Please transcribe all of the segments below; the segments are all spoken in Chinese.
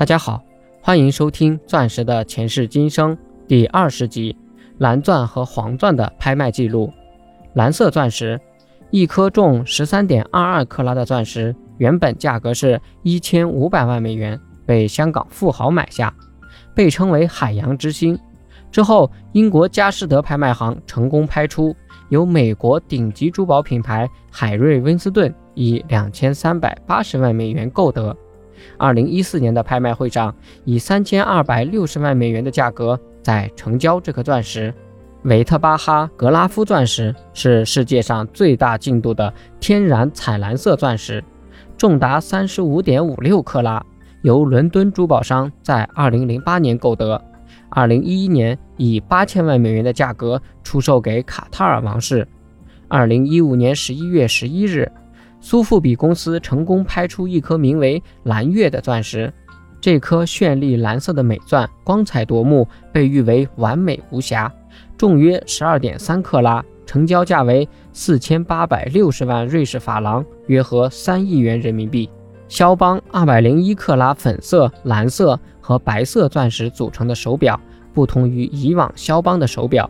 大家好，欢迎收听《钻石的前世今生》第二十集：蓝钻和黄钻的拍卖记录。蓝色钻石，一颗重十三点二二克拉的钻石，原本价格是一千五百万美元，被香港富豪买下，被称为“海洋之星”。之后，英国佳士得拍卖行成功拍出，由美国顶级珠宝品牌海瑞温斯顿以两千三百八十万美元购得。二零一四年的拍卖会上，以三千二百六十万美元的价格在成交这颗钻石。维特巴哈格拉夫钻石是世界上最大净度的天然彩蓝色钻石，重达三十五点五六克拉，由伦敦珠宝商在二零零八年购得，二零一一年以八千万美元的价格出售给卡塔尔王室。二零一五年十一月十一日。苏富比公司成功拍出一颗名为“蓝月”的钻石，这颗绚丽蓝色的美钻光彩夺目，被誉为完美无瑕，重约十二点三克拉，成交价为四千八百六十万瑞士法郎，约合三亿元人民币。肖邦二百零一克拉粉色、蓝色和白色钻石组成的手表，不同于以往肖邦的手表，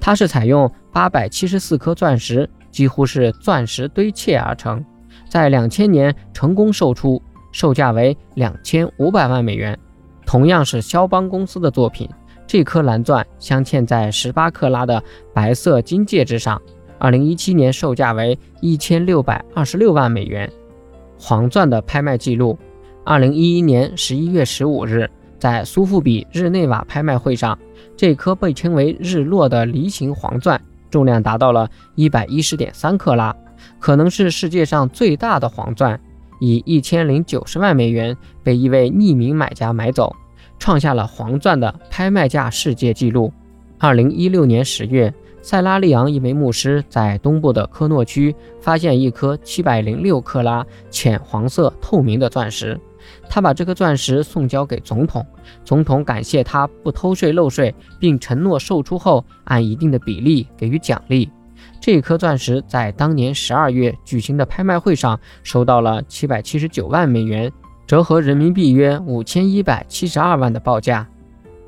它是采用八百七十四颗钻石。几乎是钻石堆砌而成，在两千年成功售出，售价为两千五百万美元。同样是肖邦公司的作品，这颗蓝钻镶嵌在十八克拉的白色金戒指上，二零一七年售价为一千六百二十六万美元。黄钻的拍卖记录：二零一一年十一月十五日，在苏富比日内瓦拍卖会上，这颗被称为“日落”的梨形黄钻。重量达到了一百一十点三克拉，可能是世界上最大的黄钻，以一千零九十万美元被一位匿名买家买走，创下了黄钻的拍卖价世界纪录。二零一六年十月，塞拉利昂一位牧师在东部的科诺区发现一颗七百零六克拉浅黄色透明的钻石。他把这颗钻石送交给总统，总统感谢他不偷税漏税，并承诺售出后按一定的比例给予奖励。这颗钻石在当年十二月举行的拍卖会上收到了七百七十九万美元，折合人民币约五千一百七十二万的报价。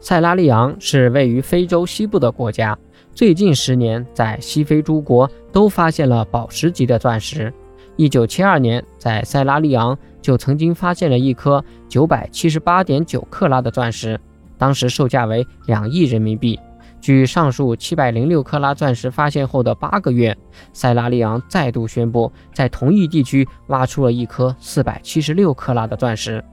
塞拉利昂是位于非洲西部的国家，最近十年在西非诸国都发现了宝石级的钻石。一九七二年，在塞拉利昂就曾经发现了一颗九百七十八点九克拉的钻石，当时售价为两亿人民币。据上述七百零六克拉钻石发现后的八个月，塞拉利昂再度宣布在同一地区挖出了一颗四百七十六克拉的钻石。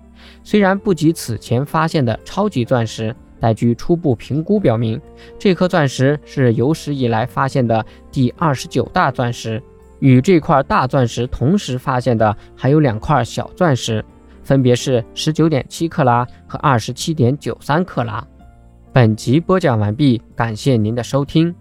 虽然不及此前发现的超级钻石，但据初步评估表明，这颗钻石是有史以来发现的第二十九大钻石。与这块大钻石同时发现的还有两块小钻石，分别是十九点七克拉和二十七点九三克拉。本集播讲完毕，感谢您的收听。